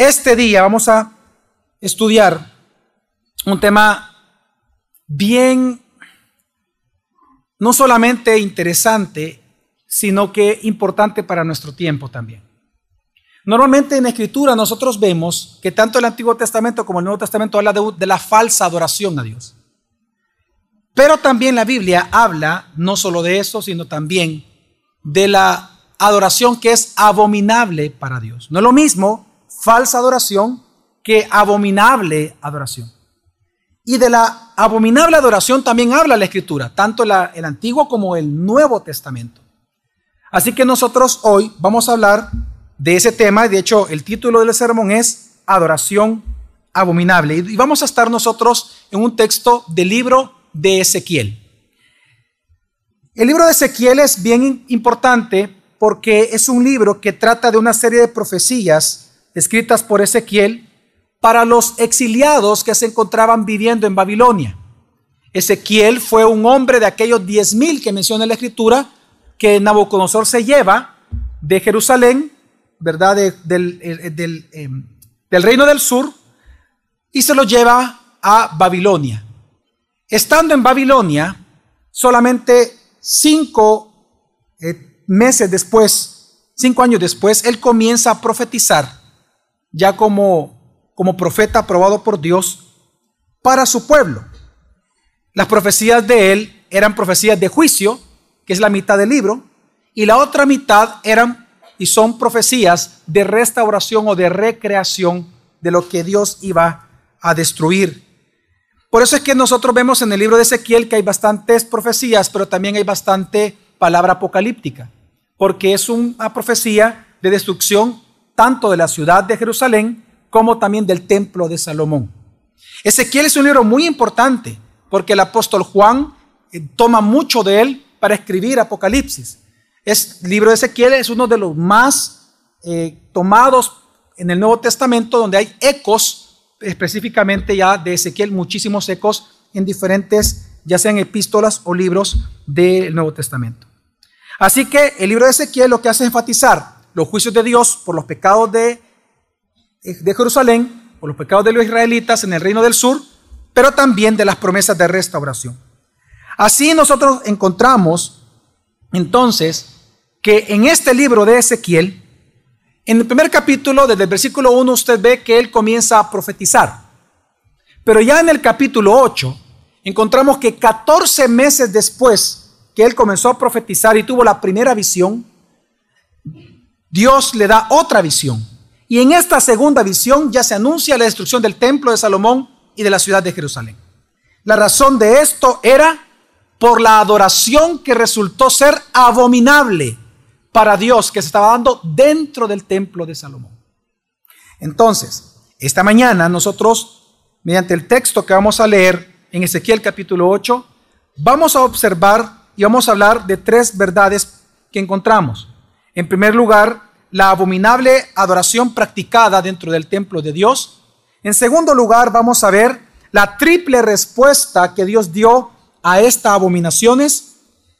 Este día vamos a estudiar un tema bien, no solamente interesante, sino que importante para nuestro tiempo también. Normalmente en Escritura nosotros vemos que tanto el Antiguo Testamento como el Nuevo Testamento habla de, de la falsa adoración a Dios. Pero también la Biblia habla no solo de eso, sino también de la adoración que es abominable para Dios. No es lo mismo falsa adoración que abominable adoración. Y de la abominable adoración también habla la Escritura, tanto el Antiguo como el Nuevo Testamento. Así que nosotros hoy vamos a hablar de ese tema. De hecho, el título del sermón es Adoración abominable. Y vamos a estar nosotros en un texto del libro de Ezequiel. El libro de Ezequiel es bien importante porque es un libro que trata de una serie de profecías escritas por Ezequiel para los exiliados que se encontraban viviendo en Babilonia. Ezequiel fue un hombre de aquellos diez mil que menciona la escritura que Nabucodonosor se lleva de Jerusalén, ¿verdad? del, em, del, reino del sur y se lo lleva a Babilonia. Estando en Babilonia, solamente cinco eh, meses después, cinco años después, él comienza a profetizar ya como, como profeta aprobado por Dios para su pueblo. Las profecías de él eran profecías de juicio, que es la mitad del libro, y la otra mitad eran y son profecías de restauración o de recreación de lo que Dios iba a destruir. Por eso es que nosotros vemos en el libro de Ezequiel que hay bastantes profecías, pero también hay bastante palabra apocalíptica, porque es una profecía de destrucción tanto de la ciudad de Jerusalén como también del templo de Salomón. Ezequiel es un libro muy importante porque el apóstol Juan eh, toma mucho de él para escribir Apocalipsis. Es libro de Ezequiel es uno de los más eh, tomados en el Nuevo Testamento donde hay ecos específicamente ya de Ezequiel, muchísimos ecos en diferentes, ya sean epístolas o libros del Nuevo Testamento. Así que el libro de Ezequiel lo que hace es enfatizar los juicios de Dios por los pecados de, de Jerusalén, por los pecados de los israelitas en el reino del sur, pero también de las promesas de restauración. Así nosotros encontramos entonces que en este libro de Ezequiel, en el primer capítulo, desde el versículo 1, usted ve que él comienza a profetizar. Pero ya en el capítulo 8, encontramos que 14 meses después que él comenzó a profetizar y tuvo la primera visión, Dios le da otra visión. Y en esta segunda visión ya se anuncia la destrucción del templo de Salomón y de la ciudad de Jerusalén. La razón de esto era por la adoración que resultó ser abominable para Dios que se estaba dando dentro del templo de Salomón. Entonces, esta mañana nosotros, mediante el texto que vamos a leer en Ezequiel capítulo 8, vamos a observar y vamos a hablar de tres verdades que encontramos. En primer lugar, la abominable adoración practicada dentro del templo de Dios. En segundo lugar, vamos a ver la triple respuesta que Dios dio a estas abominaciones.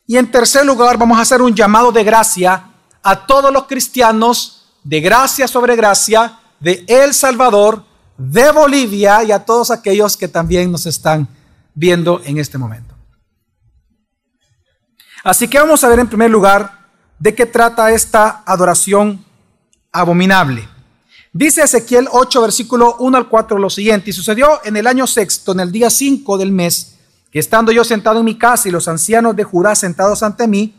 Y en tercer lugar, vamos a hacer un llamado de gracia a todos los cristianos, de gracia sobre gracia, de El Salvador, de Bolivia y a todos aquellos que también nos están viendo en este momento. Así que vamos a ver en primer lugar ¿De qué trata esta adoración abominable? Dice Ezequiel 8, versículo 1 al 4 lo siguiente, y sucedió en el año sexto, en el día 5 del mes, que estando yo sentado en mi casa y los ancianos de Judá sentados ante mí,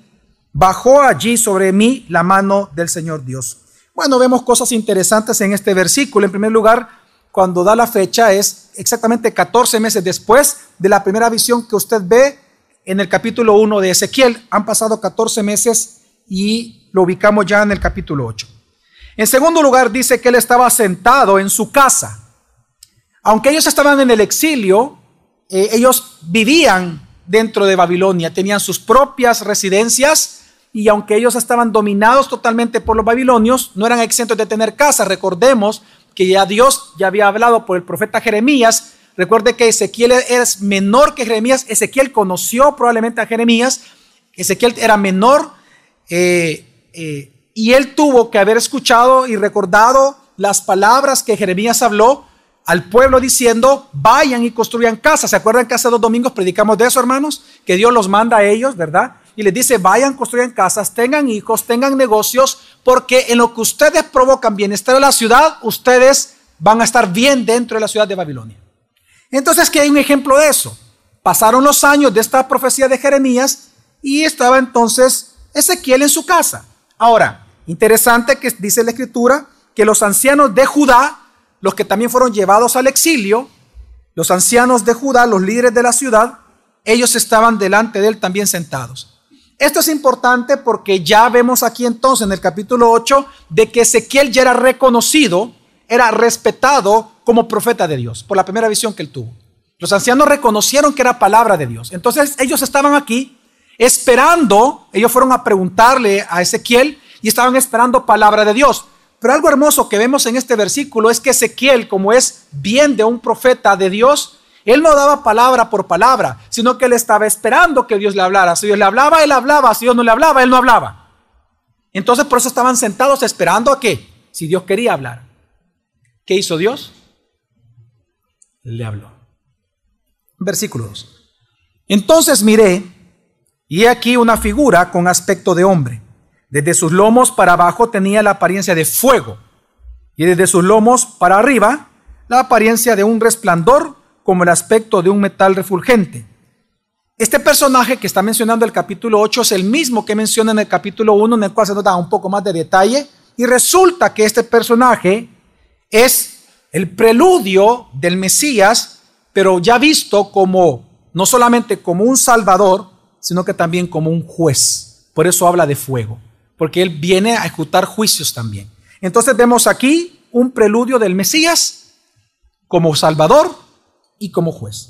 bajó allí sobre mí la mano del Señor Dios. Bueno, vemos cosas interesantes en este versículo. En primer lugar, cuando da la fecha es exactamente 14 meses después de la primera visión que usted ve en el capítulo 1 de Ezequiel. Han pasado 14 meses y lo ubicamos ya en el capítulo 8. En segundo lugar, dice que él estaba sentado en su casa. Aunque ellos estaban en el exilio, eh, ellos vivían dentro de Babilonia, tenían sus propias residencias y aunque ellos estaban dominados totalmente por los babilonios, no eran exentos de tener casa. Recordemos que ya Dios ya había hablado por el profeta Jeremías. Recuerde que Ezequiel es menor que Jeremías. Ezequiel conoció probablemente a Jeremías. Ezequiel era menor eh, eh, y él tuvo que haber escuchado y recordado las palabras que Jeremías habló al pueblo diciendo, vayan y construyan casas. ¿Se acuerdan que hace dos domingos predicamos de eso, hermanos? Que Dios los manda a ellos, ¿verdad? Y les dice, vayan, construyan casas, tengan hijos, tengan negocios, porque en lo que ustedes provocan bienestar en la ciudad, ustedes van a estar bien dentro de la ciudad de Babilonia. Entonces, que hay un ejemplo de eso. Pasaron los años de esta profecía de Jeremías y estaba entonces Ezequiel en su casa. Ahora, interesante que dice la escritura que los ancianos de Judá, los que también fueron llevados al exilio, los ancianos de Judá, los líderes de la ciudad, ellos estaban delante de él también sentados. Esto es importante porque ya vemos aquí entonces en el capítulo 8 de que Ezequiel ya era reconocido, era respetado como profeta de Dios por la primera visión que él tuvo. Los ancianos reconocieron que era palabra de Dios. Entonces ellos estaban aquí esperando, ellos fueron a preguntarle a Ezequiel y estaban esperando palabra de Dios. Pero algo hermoso que vemos en este versículo es que Ezequiel, como es bien de un profeta de Dios, él no daba palabra por palabra, sino que él estaba esperando que Dios le hablara. Si Dios le hablaba, él hablaba. Si Dios no le hablaba, él no hablaba. Entonces por eso estaban sentados esperando a que, si Dios quería hablar. ¿Qué hizo Dios? Le habló. Versículo 2. Entonces miré, y aquí una figura con aspecto de hombre. Desde sus lomos para abajo tenía la apariencia de fuego, y desde sus lomos para arriba la apariencia de un resplandor como el aspecto de un metal refulgente. Este personaje que está mencionando el capítulo 8 es el mismo que menciona en el capítulo 1, en el cual se nos da un poco más de detalle, y resulta que este personaje es el preludio del Mesías, pero ya visto como no solamente como un salvador, sino que también como un juez. Por eso habla de fuego, porque él viene a ejecutar juicios también. Entonces vemos aquí un preludio del Mesías como salvador y como juez.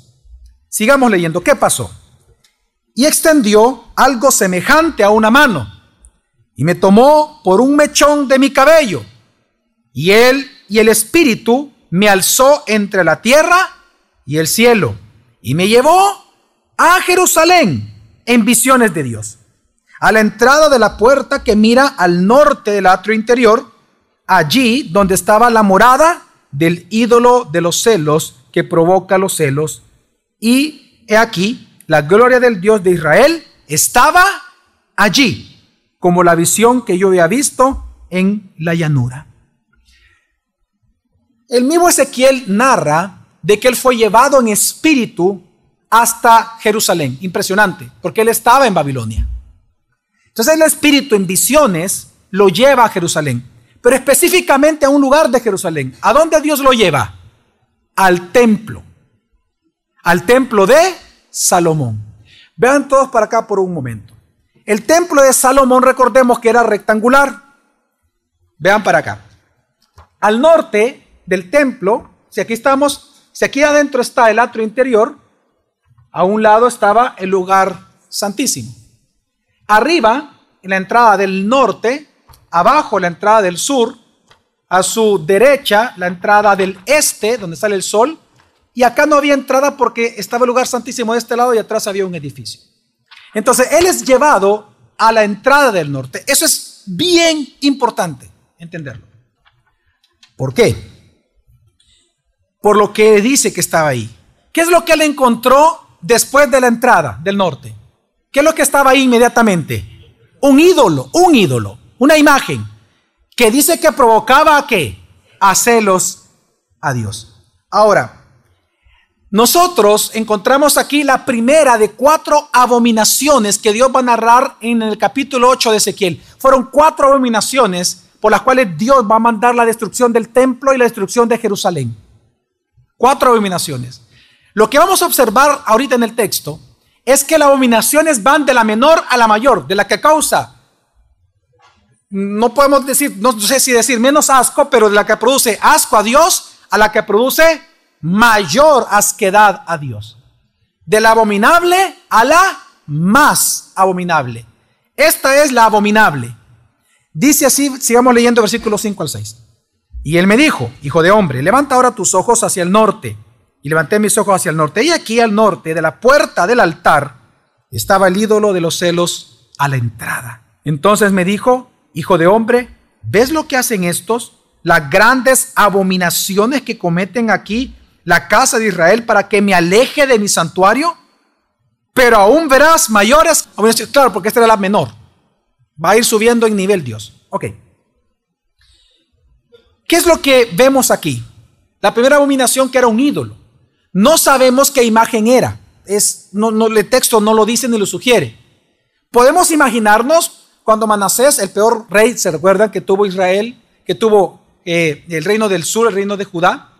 Sigamos leyendo, ¿qué pasó? Y extendió algo semejante a una mano y me tomó por un mechón de mi cabello y él y el espíritu me alzó entre la tierra y el cielo y me llevó a Jerusalén en visiones de Dios, a la entrada de la puerta que mira al norte del atrio interior, allí donde estaba la morada del ídolo de los celos que provoca los celos. Y he aquí, la gloria del Dios de Israel estaba allí, como la visión que yo había visto en la llanura. El mismo Ezequiel narra de que él fue llevado en espíritu hasta Jerusalén. Impresionante, porque él estaba en Babilonia. Entonces el espíritu en visiones lo lleva a Jerusalén, pero específicamente a un lugar de Jerusalén. ¿A dónde Dios lo lleva? Al templo. Al templo de Salomón. Vean todos para acá por un momento. El templo de Salomón, recordemos que era rectangular. Vean para acá. Al norte del templo, si aquí estamos si aquí adentro está el atrio interior, a un lado estaba el lugar santísimo. Arriba, la entrada del norte, abajo la entrada del sur, a su derecha la entrada del este, donde sale el sol, y acá no había entrada porque estaba el lugar santísimo de este lado y atrás había un edificio. Entonces, él es llevado a la entrada del norte. Eso es bien importante entenderlo. ¿Por qué? por lo que dice que estaba ahí. ¿Qué es lo que él encontró después de la entrada del norte? ¿Qué es lo que estaba ahí inmediatamente? Un ídolo, un ídolo, una imagen que dice que provocaba a qué? A celos a Dios. Ahora, nosotros encontramos aquí la primera de cuatro abominaciones que Dios va a narrar en el capítulo 8 de Ezequiel. Fueron cuatro abominaciones por las cuales Dios va a mandar la destrucción del templo y la destrucción de Jerusalén. Cuatro abominaciones. Lo que vamos a observar ahorita en el texto es que las abominaciones van de la menor a la mayor, de la que causa, no podemos decir, no sé si decir menos asco, pero de la que produce asco a Dios a la que produce mayor asquedad a Dios. De la abominable a la más abominable. Esta es la abominable. Dice así, sigamos leyendo versículos 5 al 6. Y él me dijo, hijo de hombre, levanta ahora tus ojos hacia el norte. Y levanté mis ojos hacia el norte. Y aquí al norte, de la puerta del altar, estaba el ídolo de los celos a la entrada. Entonces me dijo, hijo de hombre, ¿ves lo que hacen estos? las grandes abominaciones que cometen aquí la casa de Israel para que me aleje de mi santuario? Pero aún verás mayores abominaciones. Claro, porque esta era la menor. Va a ir subiendo en nivel Dios. Ok. ¿Qué es lo que vemos aquí? La primera abominación que era un ídolo. No sabemos qué imagen era. Es, no, no, el texto no lo dice ni lo sugiere. Podemos imaginarnos cuando Manasés, el peor rey, se recuerdan que tuvo Israel, que tuvo eh, el reino del sur, el reino de Judá.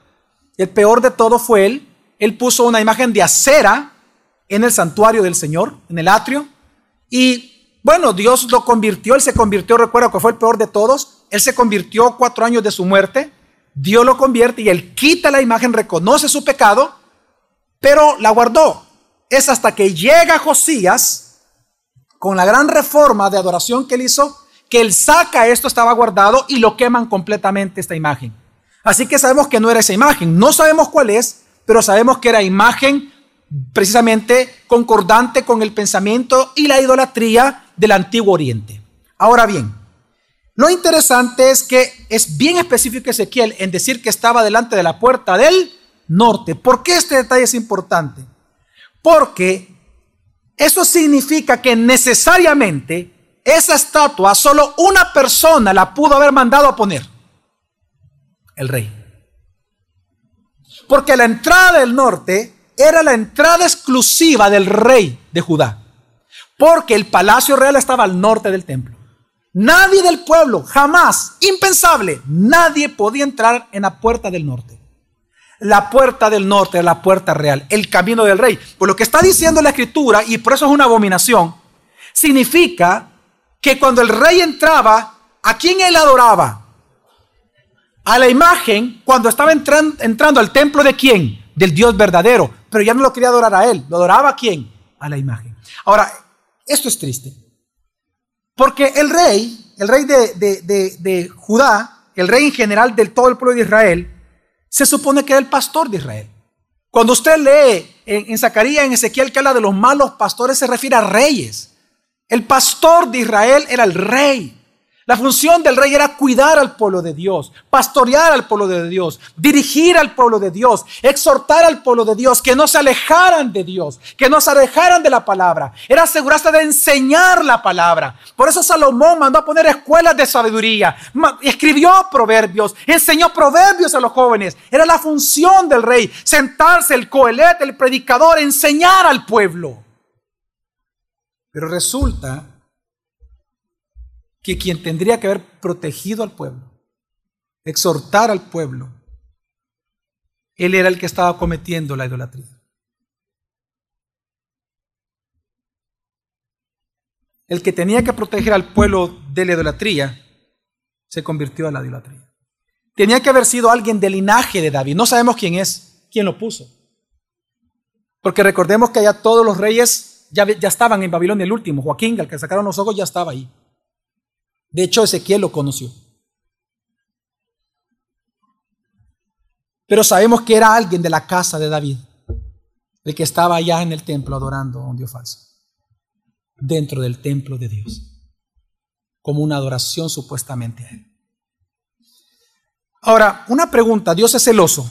El peor de todo fue él. Él puso una imagen de acera en el santuario del Señor, en el atrio. Y bueno, Dios lo convirtió, él se convirtió, recuerda que fue el peor de todos. Él se convirtió cuatro años de su muerte. Dios lo convierte y él quita la imagen, reconoce su pecado, pero la guardó. Es hasta que llega Josías con la gran reforma de adoración que él hizo, que él saca esto, estaba guardado y lo queman completamente esta imagen. Así que sabemos que no era esa imagen. No sabemos cuál es, pero sabemos que era imagen precisamente concordante con el pensamiento y la idolatría del antiguo oriente. Ahora bien, lo interesante es que es bien específico Ezequiel en decir que estaba delante de la puerta del norte. ¿Por qué este detalle es importante? Porque eso significa que necesariamente esa estatua solo una persona la pudo haber mandado a poner. El rey. Porque la entrada del norte era la entrada exclusiva del rey de Judá. Porque el palacio real estaba al norte del templo. Nadie del pueblo, jamás, impensable, nadie podía entrar en la puerta del norte. La puerta del norte la puerta real, el camino del rey. Por lo que está diciendo la escritura, y por eso es una abominación, significa que cuando el rey entraba, ¿a quién él adoraba? A la imagen, cuando estaba entrando al templo de quién? Del Dios verdadero. Pero ya no lo quería adorar a él, lo adoraba a quién? A la imagen. Ahora, esto es triste. Porque el rey, el rey de, Judá, el rey en general del todo el pueblo de Israel, se supone que era el pastor de Israel. Cuando usted lee en, en Zacarías, en Ezequiel, que habla de los malos pastores, se refiere a reyes. El pastor de Israel era el rey. La función del rey era cuidar al pueblo de Dios, pastorear al pueblo de Dios, dirigir al pueblo de Dios, exhortar al pueblo de Dios, que no se alejaran de Dios, que no se alejaran de la palabra. Era asegurarse de enseñar la palabra. Por eso Salomón mandó a poner escuelas de sabiduría, escribió proverbios, enseñó proverbios a los jóvenes. Era la función del rey, sentarse el coelet, el predicador, enseñar al pueblo. Pero resulta que quien tendría que haber protegido al pueblo, exhortar al pueblo, él era el que estaba cometiendo la idolatría. El que tenía que proteger al pueblo de la idolatría se convirtió en la idolatría. Tenía que haber sido alguien del linaje de David. No sabemos quién es, quién lo puso. Porque recordemos que allá todos los reyes ya, ya estaban en Babilonia. El último, Joaquín, al que sacaron los ojos, ya estaba ahí. De hecho, Ezequiel lo conoció. Pero sabemos que era alguien de la casa de David, el que estaba allá en el templo adorando a un Dios falso, dentro del templo de Dios, como una adoración supuestamente a él. Ahora, una pregunta, Dios es celoso,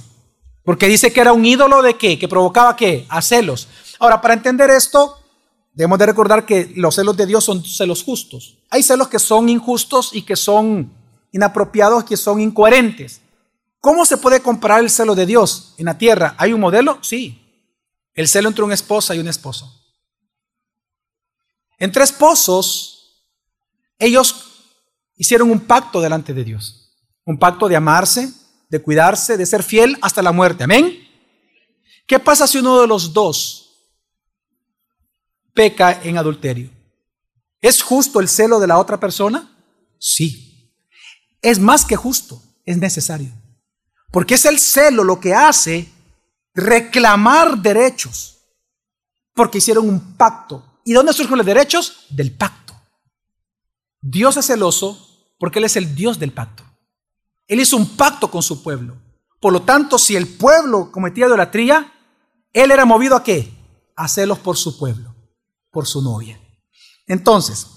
porque dice que era un ídolo de qué, que provocaba qué, a celos. Ahora, para entender esto, Debemos de recordar que los celos de Dios son celos justos. Hay celos que son injustos y que son inapropiados, que son incoherentes. ¿Cómo se puede comparar el celo de Dios en la tierra? ¿Hay un modelo? Sí. El celo entre una esposa y un esposo. Entre esposos, ellos hicieron un pacto delante de Dios. Un pacto de amarse, de cuidarse, de ser fiel hasta la muerte. Amén. ¿Qué pasa si uno de los dos peca en adulterio. ¿Es justo el celo de la otra persona? Sí. Es más que justo, es necesario. Porque es el celo lo que hace reclamar derechos. Porque hicieron un pacto. ¿Y dónde surgen los derechos? Del pacto. Dios es celoso porque Él es el Dios del pacto. Él hizo un pacto con su pueblo. Por lo tanto, si el pueblo cometía idolatría, Él era movido a qué? A celos por su pueblo por su novia. Entonces,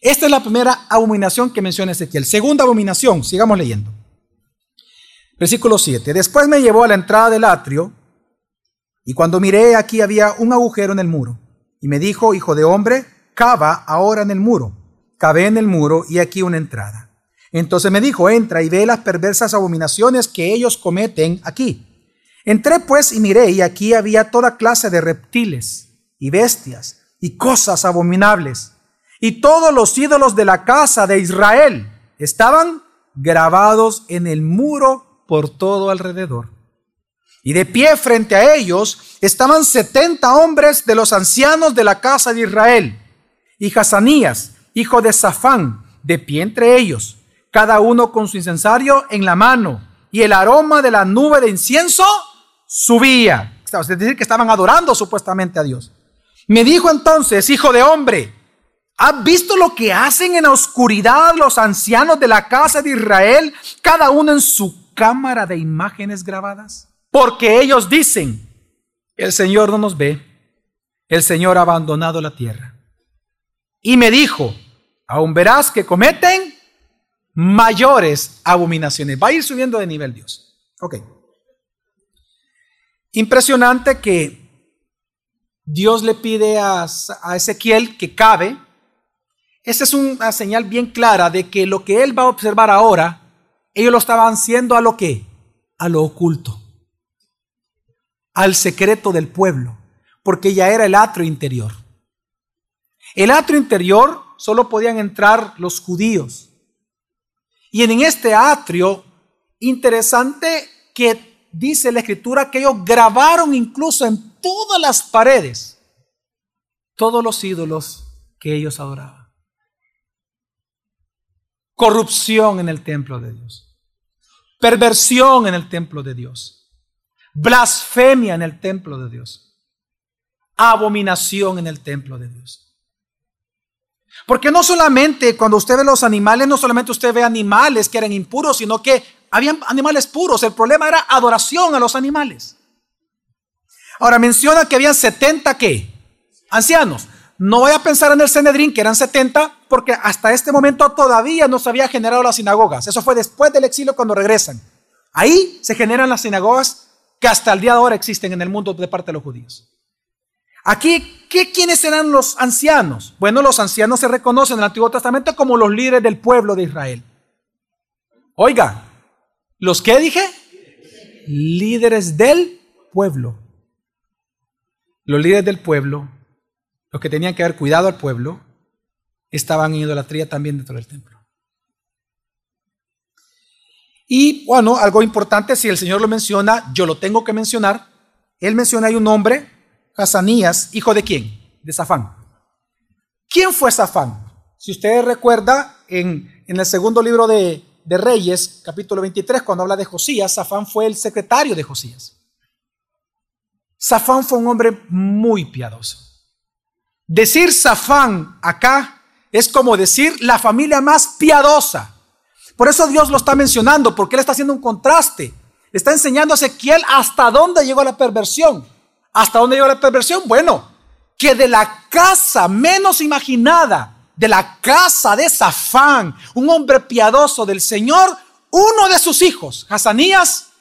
esta es la primera abominación que menciona Ezequiel. Segunda abominación, sigamos leyendo. Versículo 7. Después me llevó a la entrada del atrio y cuando miré aquí había un agujero en el muro. Y me dijo, hijo de hombre, cava ahora en el muro. Cavé en el muro y aquí una entrada. Entonces me dijo, entra y ve las perversas abominaciones que ellos cometen aquí. Entré pues y miré y aquí había toda clase de reptiles y bestias y cosas abominables. Y todos los ídolos de la casa de Israel estaban grabados en el muro por todo alrededor. Y de pie frente a ellos estaban setenta hombres de los ancianos de la casa de Israel. Y Hazanías, hijo de Safán, de pie entre ellos, cada uno con su incensario en la mano. Y el aroma de la nube de incienso subía. Es decir, que estaban adorando supuestamente a Dios. Me dijo entonces, hijo de hombre, ¿has visto lo que hacen en la oscuridad los ancianos de la casa de Israel, cada uno en su cámara de imágenes grabadas? Porque ellos dicen, el Señor no nos ve, el Señor ha abandonado la tierra. Y me dijo, aún verás que cometen mayores abominaciones. Va a ir subiendo de nivel Dios. Ok. Impresionante que Dios le pide a, Ezequiel que cabe. Esa es una señal bien clara de que lo que él va a observar ahora, ellos lo estaban haciendo a lo que? A lo oculto. Al secreto del pueblo. Porque ya era el atrio interior. El atrio interior solo podían entrar los judíos. Y en este atrio, interesante que dice la escritura que ellos grabaron incluso en todas las paredes todos los ídolos que ellos adoraban. Corrupción en el templo de Dios. Perversión en el templo de Dios. Blasfemia en el templo de Dios. Abominación en el templo de Dios. Porque no solamente cuando usted ve los animales, no solamente usted ve animales que eran impuros, sino que habían animales puros. El problema era adoración a los animales. Ahora menciona que habían 70 qué? Ancianos. No voy a pensar en el Cenedrín, que eran 70, porque hasta este momento todavía no se había generado las sinagogas. Eso fue después del exilio cuando regresan. Ahí se generan las sinagogas que hasta el día de ahora existen en el mundo de parte de los judíos. Aquí, ¿qué, ¿quiénes eran los ancianos? Bueno, los ancianos se reconocen en el Antiguo Testamento como los líderes del pueblo de Israel. Oiga, ¿Los qué dije? Líderes del pueblo. Los líderes del pueblo, los que tenían que haber cuidado al pueblo, estaban en idolatría también dentro del templo. Y bueno, algo importante, si el Señor lo menciona, yo lo tengo que mencionar. Él menciona hay un hombre, Hazanías, hijo de quién? De Safán. ¿Quién fue Safán? Si usted recuerda, en, en el segundo libro de, de Reyes, capítulo 23, cuando habla de Josías, Safán fue el secretario de Josías. Safán fue un hombre muy piadoso. Decir Safán acá es como decir la familia más piadosa. Por eso Dios lo está mencionando, porque Él está haciendo un contraste. Le está enseñando a Ezequiel hasta dónde llegó la perversión. ¿Hasta dónde llegó la perversión? Bueno, que de la casa menos imaginada de la casa de Safán, un hombre piadoso del Señor, uno de sus hijos, Hazanías,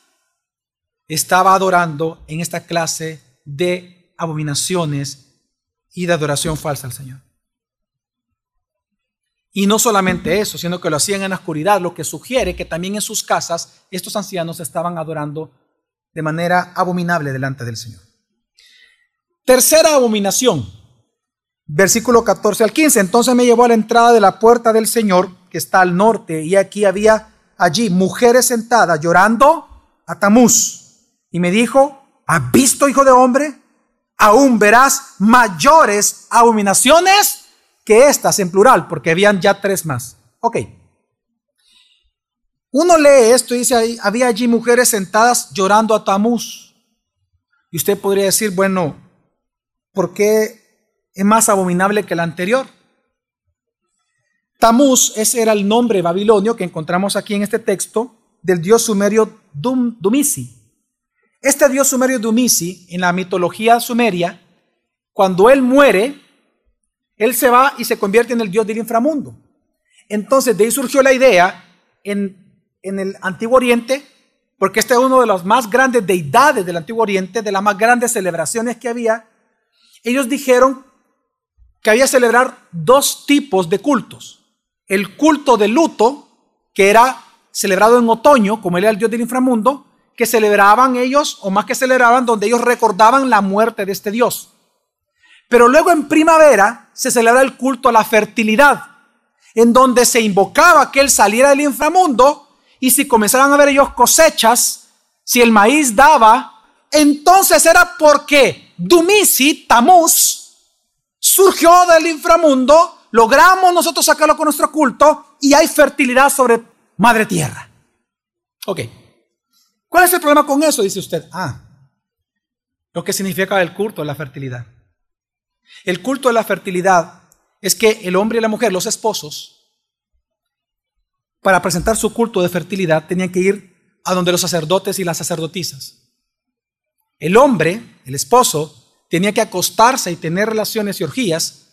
estaba adorando en esta clase de abominaciones y de adoración falsa al Señor. Y no solamente eso, sino que lo hacían en la oscuridad, lo que sugiere que también en sus casas estos ancianos estaban adorando de manera abominable delante del Señor. Tercera abominación, Versículo 14 al 15. Entonces me llevó a la entrada de la puerta del Señor, que está al norte, y aquí había allí mujeres sentadas llorando a Tamuz. Y me dijo, ¿has visto, hijo de hombre? Aún verás mayores abominaciones que estas en plural, porque habían ya tres más. Ok. Uno lee esto y dice, había allí mujeres sentadas llorando a Tamuz. Y usted podría decir, bueno, ¿por qué es más abominable que la anterior. Tamuz, ese era el nombre babilonio que encontramos aquí en este texto del dios sumerio Dum, Dumisi. Este dios sumerio Dumisi, en la mitología sumeria, cuando él muere, él se va y se convierte en el dios del inframundo. Entonces de ahí surgió la idea en, en el Antiguo Oriente, porque este es uno de las más grandes deidades del Antiguo Oriente, de las más grandes celebraciones que había, ellos dijeron que había que celebrar dos tipos de cultos. El culto de luto, que era celebrado en otoño, como él era el dios del inframundo, que celebraban ellos, o más que celebraban, donde ellos recordaban la muerte de este dios. Pero luego en primavera se celebra el culto a la fertilidad, en donde se invocaba que él saliera del inframundo y si comenzaban a ver ellos cosechas, si el maíz daba, entonces era porque Dumisi, Tamuz, surgió del inframundo, logramos nosotros sacarlo con nuestro culto y hay fertilidad sobre madre tierra. Ok. ¿Cuál es el problema con eso? Dice usted. Ah, lo que significa el culto de la fertilidad. El culto de la fertilidad es que el hombre y la mujer, los esposos, para presentar su culto de fertilidad tenían que ir a donde los sacerdotes y las sacerdotisas. El hombre, el esposo, tenía que acostarse y tener relaciones y orgías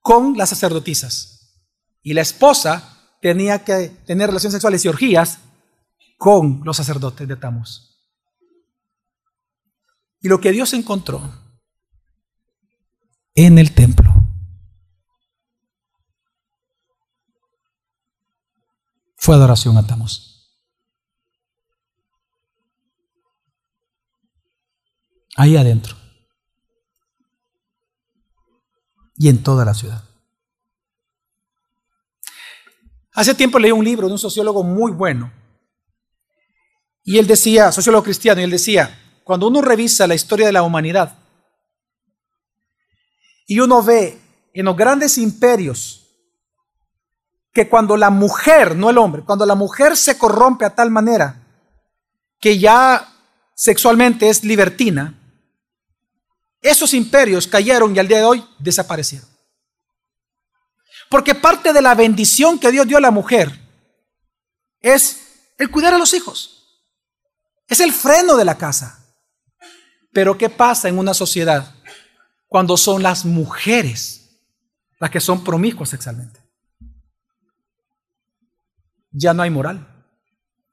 con las sacerdotisas. Y la esposa tenía que tener relaciones sexuales y orgías con los sacerdotes de Tamos. Y lo que Dios encontró en el templo fue adoración a Tamos. Ahí adentro. Y en toda la ciudad. Hace tiempo leí un libro de un sociólogo muy bueno. Y él decía, sociólogo cristiano, y él decía, cuando uno revisa la historia de la humanidad y uno ve en los grandes imperios que cuando la mujer, no el hombre, cuando la mujer se corrompe a tal manera que ya sexualmente es libertina, esos imperios cayeron y al día de hoy desaparecieron. Porque parte de la bendición que Dios dio a la mujer es el cuidar a los hijos. Es el freno de la casa. Pero ¿qué pasa en una sociedad cuando son las mujeres las que son promiscuas sexualmente? ya no hay moral.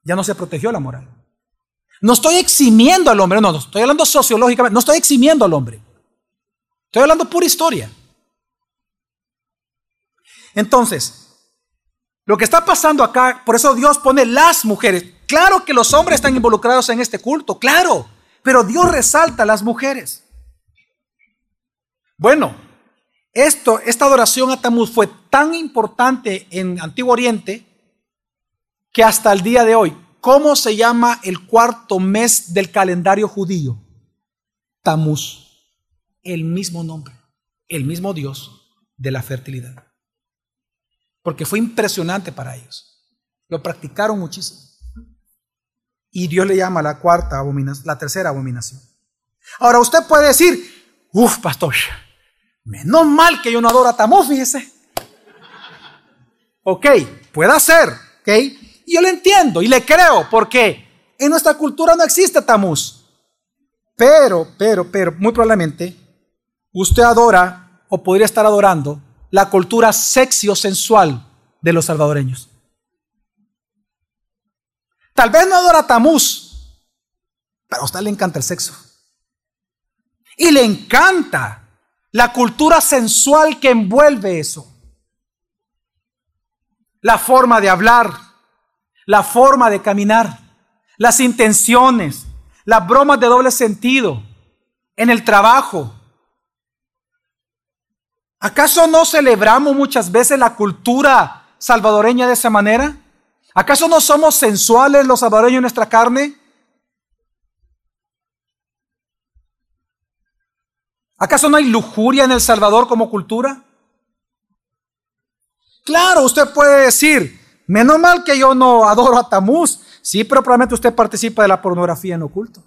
Ya no se protegió la moral. No estoy eximiendo al hombre, no, no, estoy hablando sociológicamente, no estoy eximiendo al hombre. Estoy hablando pura historia. Entonces, lo que está pasando acá, por eso Dios pone las mujeres. Claro que los hombres están involucrados en este culto, claro, pero Dios resalta a las mujeres. Bueno, esto, esta adoración a Tamuz fue tan importante en Antiguo Oriente que hasta el día de hoy, ¿cómo se llama el cuarto mes del calendario judío? Tamuz, el mismo nombre, el mismo Dios de la fertilidad. Porque fue impresionante para ellos. Lo practicaron muchísimo. Y Dios le llama la cuarta abominación, la tercera abominación. Ahora usted puede decir, uff, pastor, menos mal que yo no adoro a Tamuz, fíjese. Ok, puede ser, ok. Yo le entiendo y le creo, porque en nuestra cultura no existe Tamuz. Pero, pero, pero, muy probablemente, usted adora o podría estar adorando la cultura sexy o sensual de los salvadoreños. Tal vez no adora Tamuz, pero a usted le encanta el sexo. Y le encanta la cultura sensual que envuelve eso. La forma de hablar, la forma de caminar, las intenciones, las bromas de doble sentido en el trabajo. ¿Acaso no celebramos muchas veces la cultura salvadoreña de esa manera? ¿Acaso no somos sensuales los salvadoreños en nuestra carne? ¿Acaso no hay lujuria en El Salvador como cultura? Claro, usted puede decir, Menos mal que yo no adoro a Tamuz. Sí, pero probablemente usted participa de la pornografía en oculto.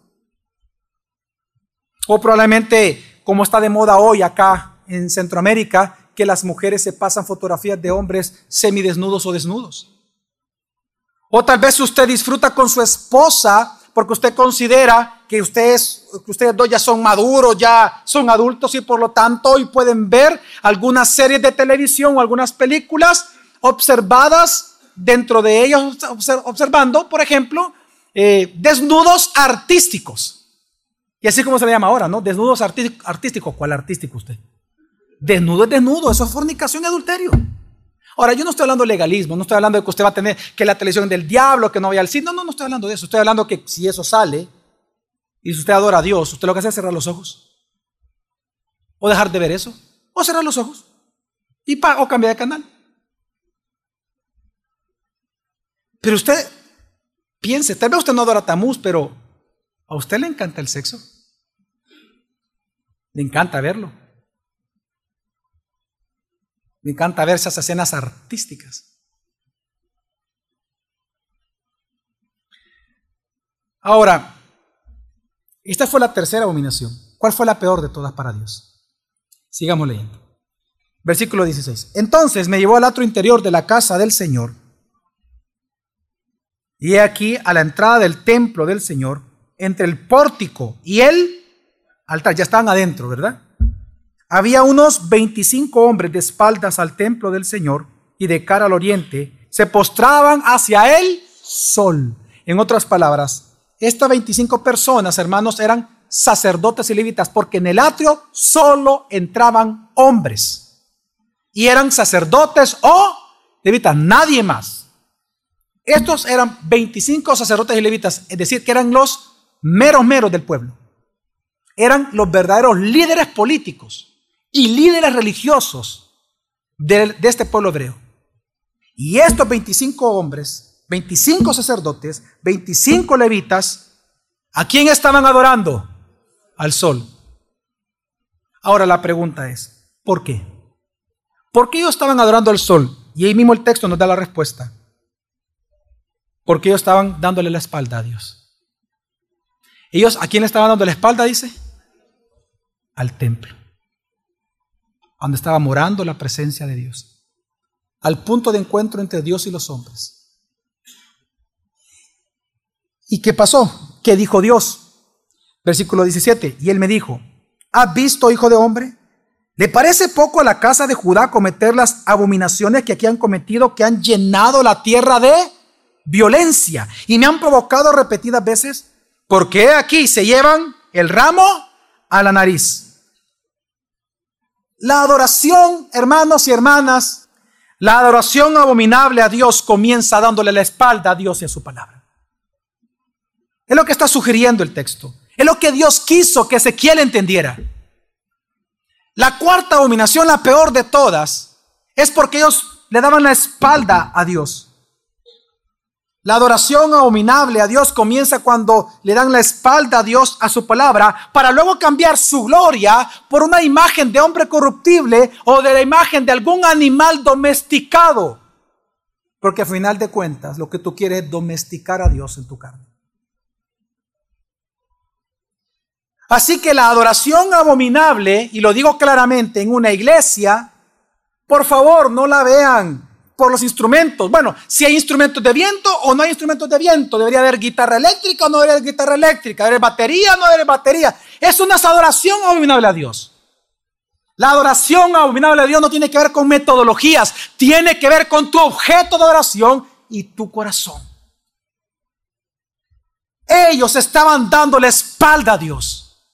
O probablemente, como está de moda hoy acá en Centroamérica, que las mujeres se pasan fotografías de hombres semidesnudos o desnudos. O tal vez usted disfruta con su esposa porque usted considera que ustedes, que ustedes dos ya son maduros, ya son adultos y por lo tanto hoy pueden ver algunas series de televisión o algunas películas observadas dentro de ellos observando, por ejemplo, eh, desnudos artísticos. Y así como se le llama ahora, ¿no? Desnudos artísticos. ¿Cuál artístico usted? Desnudo es desnudo, eso es fornicación y adulterio. Ahora, yo no estoy hablando de legalismo, no estoy hablando de que usted va a tener que la televisión del diablo, que no vaya al cine. No, no, no estoy hablando de eso. Estoy hablando que si eso sale y si usted adora a Dios, usted lo que hace es cerrar los ojos. O dejar de ver eso. O cerrar los ojos. Y o cambiar de canal. Pero usted piense, tal vez usted no adora a Tamuz, pero ¿a usted le encanta el sexo? Le encanta verlo. Me encanta ver esas escenas artísticas. Ahora, esta fue la tercera abominación. ¿Cuál fue la peor de todas para Dios? Sigamos leyendo. Versículo 16. Entonces me llevó al atrio interior de la casa del Señor. Y he aquí a la entrada del templo del Señor, entre el pórtico y el altar. Ya estaban adentro, ¿verdad? Había unos 25 hombres de espaldas al templo del Señor y de cara al oriente, se postraban hacia el sol. En otras palabras, estas 25 personas, hermanos, eran sacerdotes y levitas, porque en el atrio solo entraban hombres. Y eran sacerdotes o levitas, nadie más. Estos eran 25 sacerdotes y levitas, es decir, que eran los meros meros del pueblo. Eran los verdaderos líderes políticos y líderes religiosos de, este pueblo hebreo. Y estos 25 hombres, 25 sacerdotes, 25 levitas, ¿a quién estaban adorando? Al sol. Ahora la pregunta es, ¿por qué? ¿Por qué ellos estaban adorando al sol? Y ahí mismo el texto nos da la respuesta. Porque ellos estaban dándole la espalda a Dios. Ellos, ¿a quién estaban dando la espalda? Dice. Al templo donde estaba morando la presencia de Dios, al punto de encuentro entre Dios y los hombres. ¿Y qué pasó? ¿Qué dijo Dios? Versículo 17. Y él me dijo, ¿has visto, hijo de hombre? ¿Le parece poco a la casa de Judá cometer las abominaciones que aquí han cometido, que han llenado la tierra de violencia y me han provocado repetidas veces? Porque aquí se llevan el ramo a la nariz. La adoración, hermanos y hermanas, la adoración abominable a Dios comienza dándole la espalda a Dios y a su palabra. Es lo que está sugiriendo el texto. Es lo que Dios quiso que Ezequiel entendiera. La cuarta abominación, la peor de todas, es porque ellos le daban la espalda a Dios. La adoración abominable a Dios comienza cuando le dan la espalda a Dios, a su palabra, para luego cambiar su gloria por una imagen de hombre corruptible o de la imagen de algún animal domesticado. Porque a final de cuentas lo que tú quieres es domesticar a Dios en tu carne. Así que la adoración abominable, y lo digo claramente, en una iglesia, por favor no la vean por los instrumentos. Bueno, si hay instrumentos de viento o no hay instrumentos de viento, debería haber guitarra eléctrica o no debería haber guitarra eléctrica, debería haber batería o no debería haber batería. Es una adoración abominable a Dios. La adoración abominable a Dios no tiene que ver con metodologías, tiene que ver con tu objeto de adoración y tu corazón. Ellos estaban dando la espalda a Dios.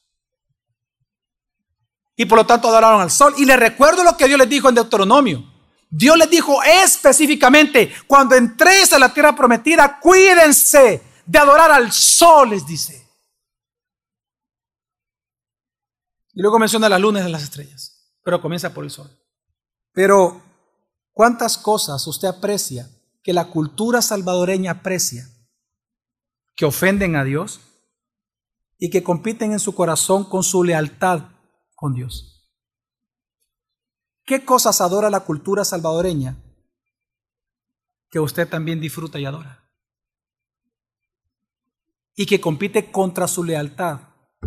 Y por lo tanto adoraron al sol. Y les recuerdo lo que Dios les dijo en Deuteronomio. Dios les dijo específicamente, cuando entréis a la tierra prometida, cuídense de adorar al sol, les dice. Y luego menciona las lunas y las estrellas, pero comienza por el sol. Pero, ¿cuántas cosas usted aprecia que la cultura salvadoreña aprecia, que ofenden a Dios y que compiten en su corazón con su lealtad con Dios? ¿Qué cosas adora la cultura salvadoreña que usted también disfruta y adora? Y que compite contra su lealtad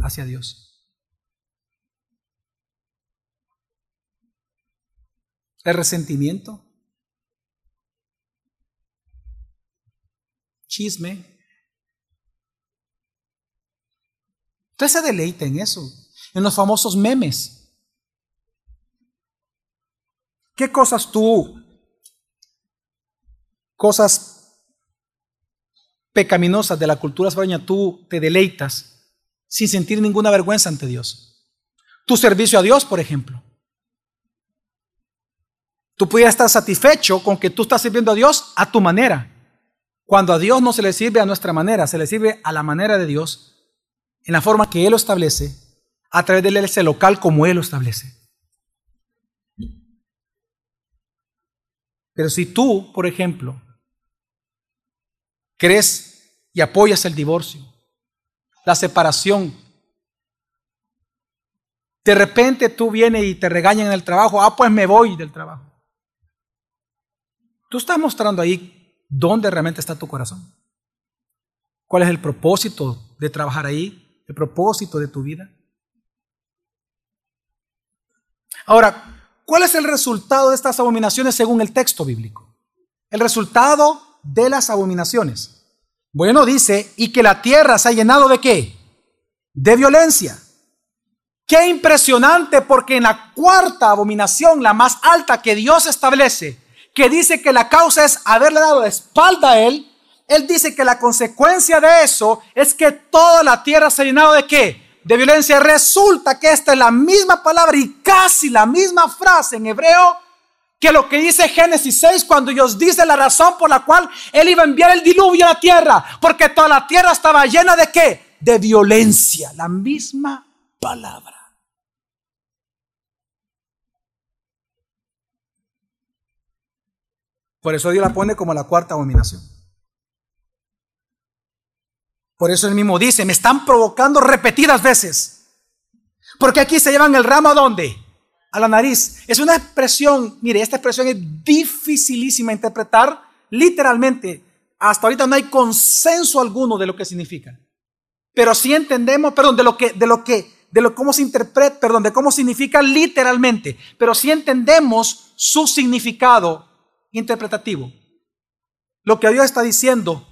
hacia Dios. ¿El resentimiento? ¿Chisme? Usted se deleita en eso, en los famosos memes. ¿Qué cosas tú, cosas pecaminosas de la cultura salvadoreña tú te deleitas sin sentir ninguna vergüenza ante Dios. Tu servicio a Dios, por ejemplo. Tú pudieras estar satisfecho con que tú estás sirviendo a Dios a tu manera. Cuando a Dios no se le sirve a nuestra manera, se le sirve a la manera de Dios, en la forma que Él lo establece, a través de ese local como Él lo establece. Pero si tú, por ejemplo, crees y apoyas el divorcio, la separación, de repente tú vienes y te regañan en el trabajo, ah, pues me voy del trabajo. Tú estás mostrando ahí dónde realmente está tu corazón. ¿Cuál es el propósito de trabajar ahí? ¿El propósito de tu vida? Ahora, ¿cuál es el resultado de estas abominaciones según el texto bíblico? El resultado de las abominaciones. Bueno, dice, y que la tierra se ha llenado de qué? De violencia. Qué impresionante porque en la cuarta abominación, la más alta que Dios establece, que dice que la causa es haberle dado la espalda a Él, Él dice que la consecuencia de eso es que toda la tierra se ha llenado de qué? De violencia. Resulta que esta es la misma palabra y casi la misma frase en hebreo que lo que dice Génesis 6 cuando Dios dice la razón por la cual Él iba a enviar el diluvio a la tierra. Porque toda la tierra estaba llena de qué? De violencia. La misma palabra. Por eso Dios la pone como la cuarta abominación. Por eso él mismo dice, me están provocando repetidas veces. Porque aquí se llevan el ramo a dónde? A la nariz. Es una expresión, mire, esta expresión es dificilísima de interpretar literalmente. Hasta ahorita no hay consenso alguno de lo que significa. Pero sí entendemos, perdón, de lo que, de lo que, de lo cómo se interpreta, perdón, de cómo significa literalmente. Pero sí entendemos su significado interpretativo. Lo que Dios está diciendo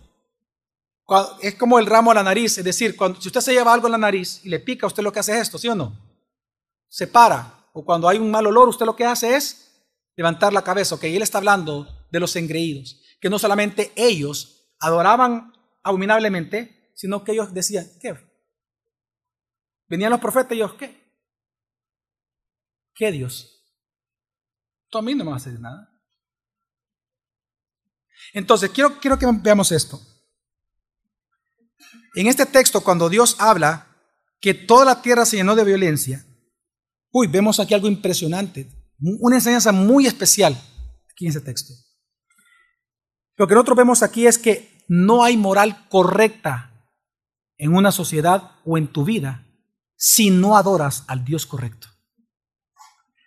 es como el ramo a la nariz, es decir, cuando, si usted se lleva algo en la nariz y le pica, usted lo que hace es esto, ¿sí o no? Se para. O cuando hay un mal olor, usted lo que hace es levantar la cabeza. Ok, él está hablando de los engreídos, que no solamente ellos adoraban abominablemente, sino que ellos decían, ¿qué? Venían los profetas y ellos, ¿qué? ¿Qué Dios? Tú a mí no me vas a decir nada. Entonces, quiero, quiero que veamos esto. En este texto, cuando Dios habla que toda la tierra se llenó de violencia, uy, vemos aquí algo impresionante, una enseñanza muy especial aquí en ese texto. Lo que nosotros vemos aquí es que no hay moral correcta en una sociedad o en tu vida si no adoras al Dios correcto.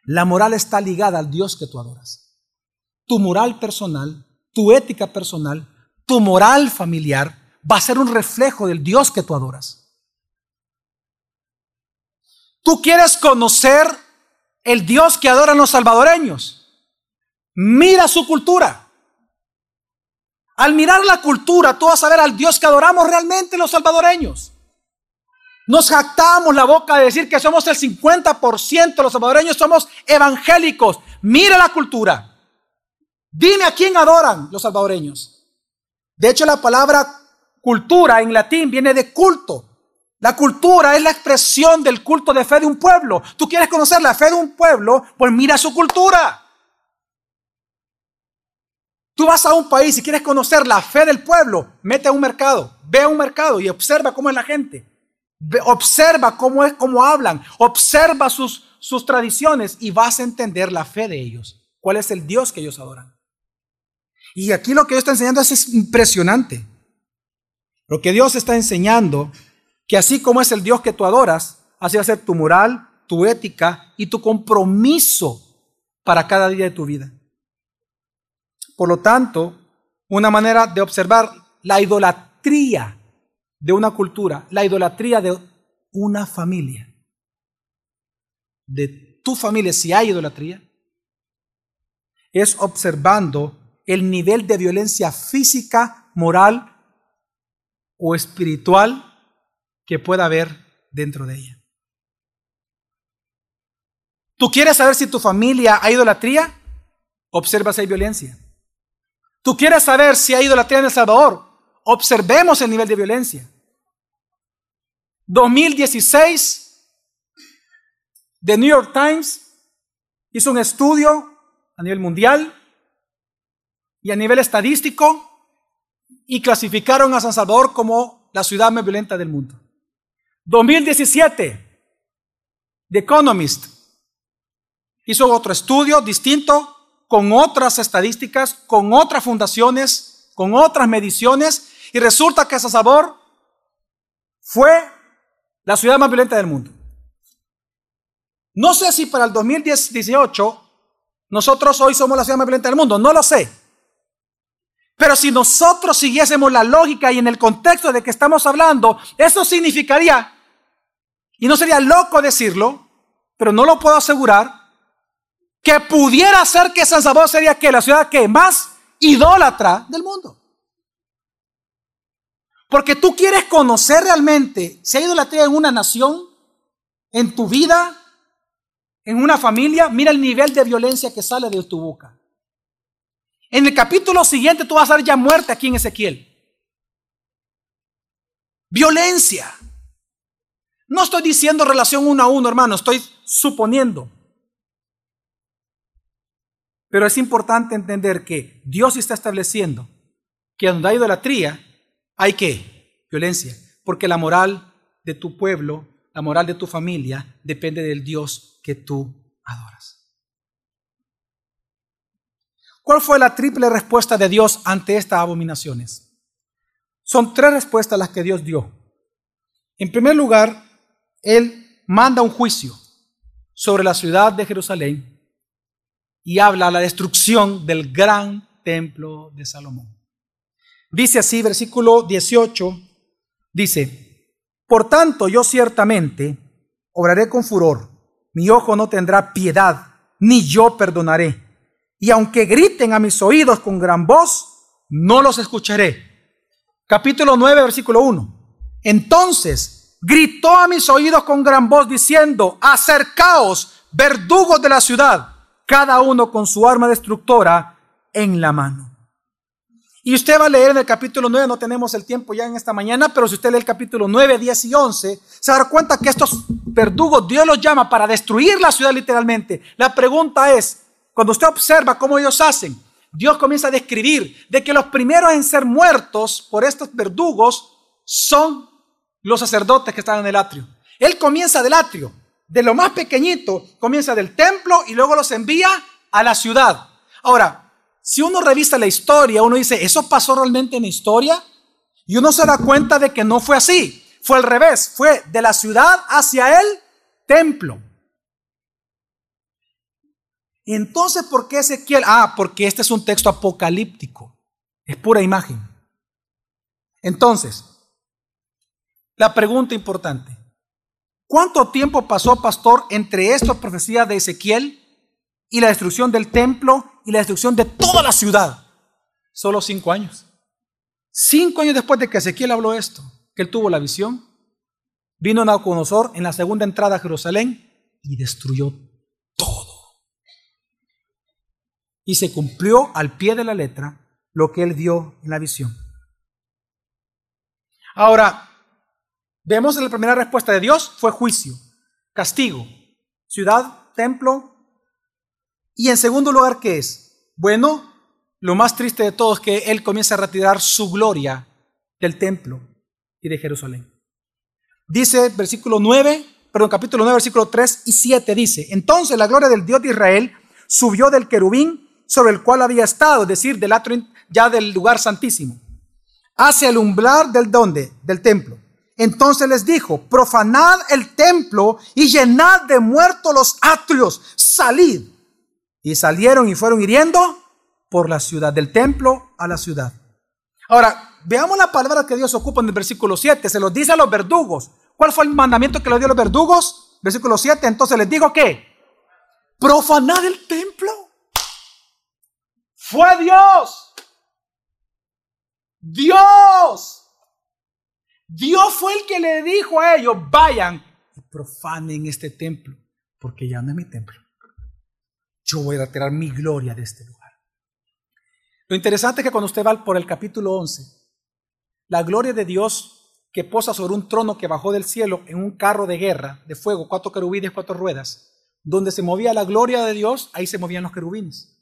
La moral está ligada al Dios que tú adoras. Tu moral personal tu ética personal, tu moral familiar, va a ser un reflejo del Dios que tú adoras. Tú quieres conocer el Dios que adoran los salvadoreños. Mira su cultura. Al mirar la cultura, tú vas a ver al Dios que adoramos realmente los salvadoreños. Nos jactamos la boca de decir que somos el 50% de los salvadoreños, somos evangélicos. Mira la cultura. Dime a quién adoran los salvadoreños. De hecho, la palabra cultura en latín viene de culto. La cultura es la expresión del culto de fe de un pueblo. Tú quieres conocer la fe de un pueblo, pues mira su cultura. Tú vas a un país y quieres conocer la fe del pueblo, mete a un mercado, ve a un mercado y observa cómo es la gente. observa cómo es, cómo hablan, observa sus, sus tradiciones y vas a entender la fe de ellos. ¿Cuál es el Dios que ellos adoran? Y aquí lo que Dios está enseñando es, impresionante. Lo que Dios está enseñando, que así como es el Dios que tú adoras, así va a ser tu moral, tu ética y tu compromiso para cada día de tu vida. Por lo tanto, una manera de observar la idolatría de una cultura, la idolatría de una familia, de tu familia, si hay idolatría, es observando el nivel de violencia física, moral o espiritual que pueda haber dentro de ella. ¿Tú quieres saber si tu familia hay idolatría? Observa si hay violencia. ¿Tú quieres saber si hay idolatría en El Salvador? observemos el nivel de violencia. 2016, The New York Times hizo un estudio a nivel mundial y a nivel estadístico y clasificaron a San Salvador como la ciudad más violenta del mundo. 2017, The Economist hizo otro estudio distinto con otras estadísticas, con otras fundaciones, con otras mediciones y resulta que San Salvador fue la ciudad más violenta del mundo. No sé si para el 2018 nosotros hoy somos la ciudad más violenta del mundo, no lo sé. Pero si nosotros siguiésemos la lógica y en el contexto de que estamos hablando, eso significaría, y no sería loco decirlo, pero no lo puedo asegurar, que pudiera ser que San Salvador sería que la ciudad que más idólatra del mundo. Porque tú quieres conocer realmente si hay idolatría en una nación, en tu vida, en una familia, mira el nivel de violencia que sale de tu boca. En el capítulo siguiente tú vas a ver ya muerte aquí en Ezequiel. Violencia. No estoy diciendo relación uno a uno, hermano, estoy suponiendo. Pero es importante entender que Dios está estableciendo que donde hay idolatría, hay que violencia, porque la moral de tu pueblo, la moral de tu familia, depende del Dios que tú adoras. ¿Cuál fue la triple respuesta de Dios ante estas abominaciones? Son tres respuestas las que Dios dio. En primer lugar, Él manda un juicio sobre la ciudad de Jerusalén y habla la destrucción del gran templo de Salomón. Dice así, versículo 18, dice, por tanto yo ciertamente obraré con furor, mi ojo no tendrá piedad, ni yo perdonaré y aunque griten a mis oídos con gran voz, no los escucharé. Capítulo 9, versículo 1. Entonces gritó a mis oídos con gran voz diciendo, acercaos, verdugos de la ciudad, cada uno con su arma destructora en la mano. Y usted va a leer en el capítulo 9, no tenemos el tiempo ya en esta mañana, pero si usted lee el capítulo 9, 10 y 11, se dará cuenta que estos verdugos Dios los llama para destruir la ciudad literalmente. La pregunta es, cuando usted observa cómo ellos hacen, Dios comienza a describir de que los primeros en ser muertos por estos verdugos son los sacerdotes que están en el atrio. Él comienza del atrio, de lo más pequeñito, comienza del templo y luego los envía a la ciudad. Ahora, si uno revisa la historia, uno dice, ¿eso pasó realmente en la historia? Y uno se da cuenta de que no fue así. Fue al revés, fue de la ciudad hacia el templo. Entonces, ¿por qué Ezequiel? Ah, porque este es un texto apocalíptico. Es pura imagen. Entonces, la pregunta importante. ¿Cuánto tiempo pasó, pastor, entre estas profecías de Ezequiel y la destrucción del templo y la destrucción de toda la ciudad? Solo cinco años. Cinco años después de que Ezequiel habló esto, que él tuvo la visión, vino Nabucodonosor en la segunda entrada a Jerusalén y destruyó y se cumplió al pie de la letra lo que él vio en la visión. Ahora, vemos en la primera respuesta de Dios fue juicio, castigo, ciudad, templo. Y en segundo lugar, ¿qué es? Bueno, lo más triste de todo es que él comienza a retirar su gloria del templo y de Jerusalén. Dice versículo 9, perdón, capítulo 9, versículo 3 y 7 dice, entonces la gloria del Dios de Israel subió del querubín sobre el cual había estado, es decir, del atrio ya del lugar santísimo, hacia el umbral del donde, del templo. Entonces les dijo, profanad el templo y llenad de muertos los atrios, salid. Y salieron y fueron hiriendo por la ciudad, del templo a la ciudad. Ahora, veamos la palabra que Dios ocupa en el versículo 7, se los dice a los verdugos. ¿Cuál fue el mandamiento que le dio a los verdugos? Versículo 7, entonces les dijo que profanad el templo. Fue Dios. Dios. Dios fue el que le dijo a ellos, vayan y profanen este templo, porque ya no es mi templo. Yo voy a retirar mi gloria de este lugar. Lo interesante es que cuando usted va por el capítulo 11, la gloria de Dios que posa sobre un trono que bajó del cielo en un carro de guerra, de fuego, cuatro querubines, cuatro ruedas, donde se movía la gloria de Dios, ahí se movían los querubines.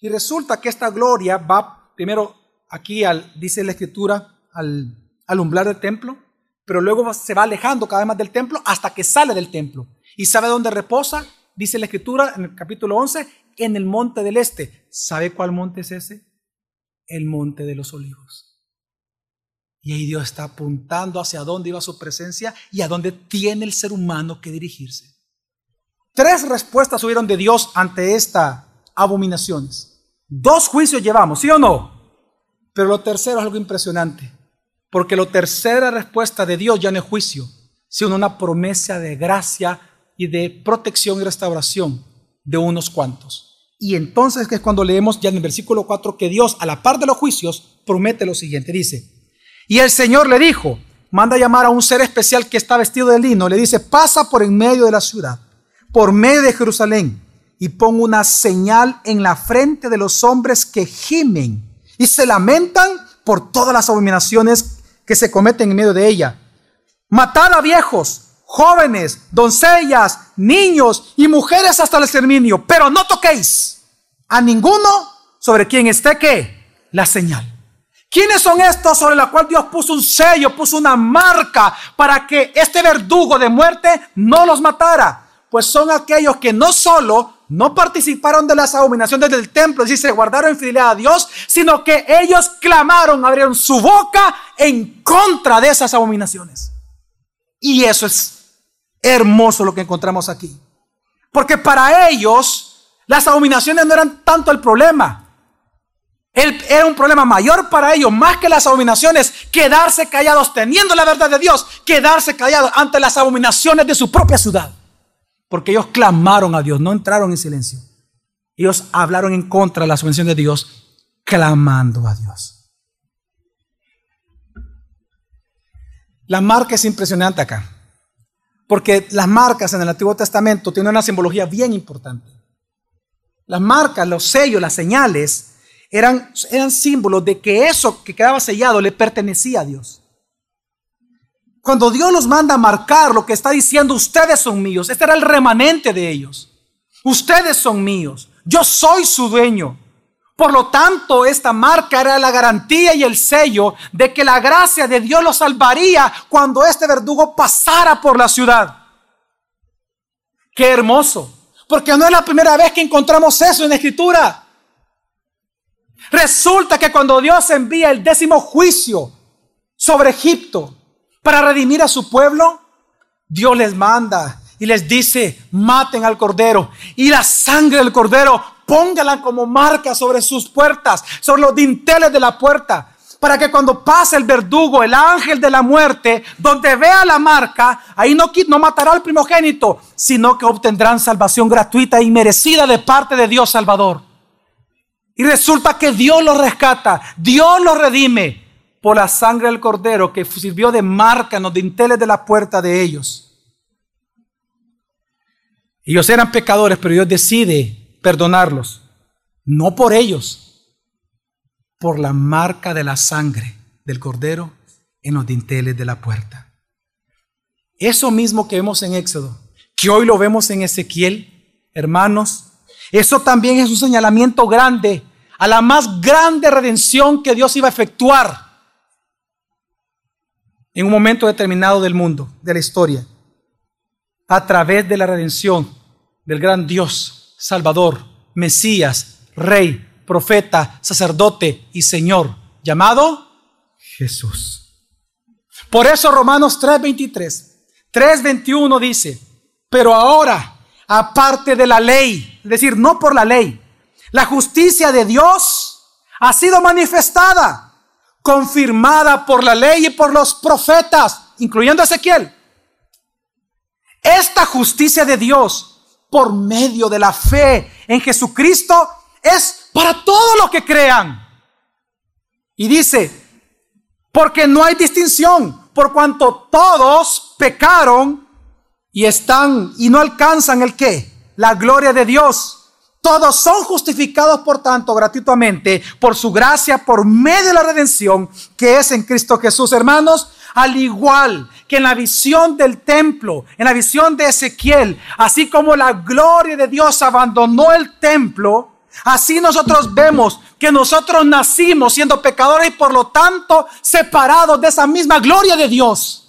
Y resulta que esta gloria va primero aquí al, dice la escritura, al, al umbral del templo, pero luego se va alejando cada vez más del templo hasta que sale del templo. ¿Y sabe dónde reposa? Dice la escritura en el capítulo 11, en el monte del este. ¿Sabe cuál monte es ese? El monte de los olivos. Y ahí Dios está apuntando hacia dónde iba su presencia y a dónde tiene el ser humano que dirigirse. Tres respuestas hubieron de Dios ante estas abominaciones. Dos juicios llevamos, ¿sí o no? Pero lo tercero es algo impresionante, porque la tercera respuesta de Dios ya no es juicio, sino una promesa de gracia y de protección y restauración de unos cuantos. Y entonces que es cuando leemos ya en el versículo 4 que Dios, a la par de los juicios, promete lo siguiente. Dice, y el Señor le dijo, manda llamar a un ser especial que está vestido de lino, le dice, pasa por en medio de la ciudad, por medio de Jerusalén, y pon una señal en la frente de los hombres que gimen y se lamentan por todas las abominaciones que se cometen en medio de ella. Matad a viejos, jóvenes, doncellas, niños y mujeres hasta el exterminio, pero no toquéis a ninguno sobre quien esté que la señal. ¿Quiénes son estos sobre la cual Dios puso un sello, puso una marca para que este verdugo de muerte no los matara? Pues son aquellos que no solo no participaron de las abominaciones del templo, es decir, se guardaron fidelidad a Dios, sino que ellos clamaron, abrieron su boca en contra de esas abominaciones. Y eso es hermoso lo que encontramos aquí. Porque para ellos las abominaciones no eran tanto el problema, era un problema mayor para ellos, más que las abominaciones, quedarse callados teniendo la verdad de Dios, quedarse callados ante las abominaciones de su propia ciudad. Porque ellos clamaron a Dios, no entraron en silencio. Ellos hablaron en contra de la subvención de Dios, clamando a Dios. La marca es impresionante acá, porque las marcas en el Antiguo Testamento tienen una simbología bien importante. Las marcas, los sellos, las señales, eran, eran símbolos de que eso que quedaba sellado le pertenecía a Dios. Cuando Dios los manda a marcar lo que está diciendo, ustedes son míos, este era el remanente de ellos. Ustedes son míos, yo soy su dueño. Por lo tanto, esta marca era la garantía y el sello de que la gracia de Dios los salvaría cuando este verdugo pasara por la ciudad. Qué hermoso, porque no es la primera vez que encontramos eso en la escritura. Resulta que cuando Dios envía el décimo juicio sobre Egipto para redimir a su pueblo, Dios les manda y les dice, maten al cordero y la sangre del cordero póngala como marca sobre sus puertas, sobre los dinteles de la puerta, para que cuando pase el verdugo, el ángel de la muerte, donde vea la marca, ahí no, no matará al primogénito, sino que obtendrán salvación gratuita y merecida de parte de Dios Salvador. Y resulta que Dios los rescata, Dios los redime por la sangre del cordero que sirvió de marca en los dinteles de la puerta de ellos. Ellos eran pecadores, pero Dios decide perdonarlos. No por ellos, por la marca de la sangre del cordero en los dinteles de la puerta. Eso mismo que vemos en Éxodo, que hoy lo vemos en Ezequiel, hermanos, eso también es un señalamiento grande a la más grande redención que Dios iba a efectuar en un momento determinado del mundo, de la historia, a través de la redención del gran Dios, Salvador, Mesías, Rey, profeta, sacerdote y Señor, llamado Jesús. Por eso Romanos 3:23, 3:21 dice, pero ahora, aparte de la ley, es decir, no por la ley, la justicia de Dios ha sido manifestada, confirmada por la ley y por los profetas, incluyendo Ezequiel. Esta justicia de Dios por medio de la fe en Jesucristo es para todos los que crean. Y dice, porque no hay distinción, por cuanto todos pecaron y están y no alcanzan el qué? La gloria de Dios Todos son justificados, por tanto, gratuitamente, por su gracia, por medio de la redención que es en Cristo Jesús. Hermanos, al igual que en la visión del templo, en la visión de Ezequiel, así como la gloria de Dios abandonó el templo, así nosotros vemos que nosotros nacimos siendo pecadores y por lo tanto separados de esa misma gloria de Dios.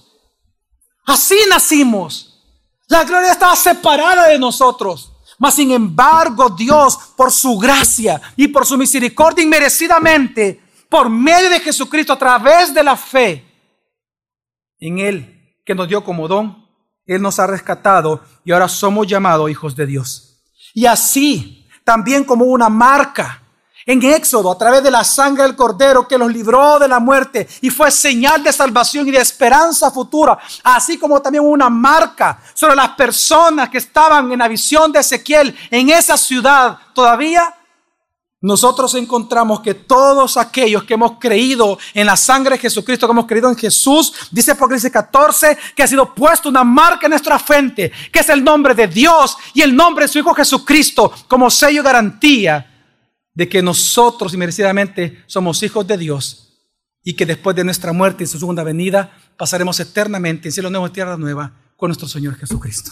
Así nacimos. La gloria estaba separada de nosotros. Mas sin embargo, Dios, por su gracia y por su misericordia inmerecidamente, por medio de Jesucristo, a través de la fe en Él, que nos dio como don, Él nos ha rescatado y ahora somos llamados hijos de Dios. Y así, también como una marca en Éxodo, a través de la sangre del Cordero que los libró de la muerte y fue señal de salvación y de esperanza futura, así como también una marca sobre las personas que estaban en la visión de Ezequiel en esa ciudad todavía. Nosotros encontramos que todos aquellos que hemos creído en la sangre de Jesucristo, que hemos creído en Jesús, dice Apocalipsis 14, que ha sido puesto una marca en nuestra frente, que es el nombre de Dios y el nombre de su Hijo Jesucristo como sello y garantía de que nosotros inmerecidamente somos hijos de Dios y que después de nuestra muerte y su segunda venida pasaremos eternamente en cielo nuevo y tierra nueva con nuestro Señor Jesucristo.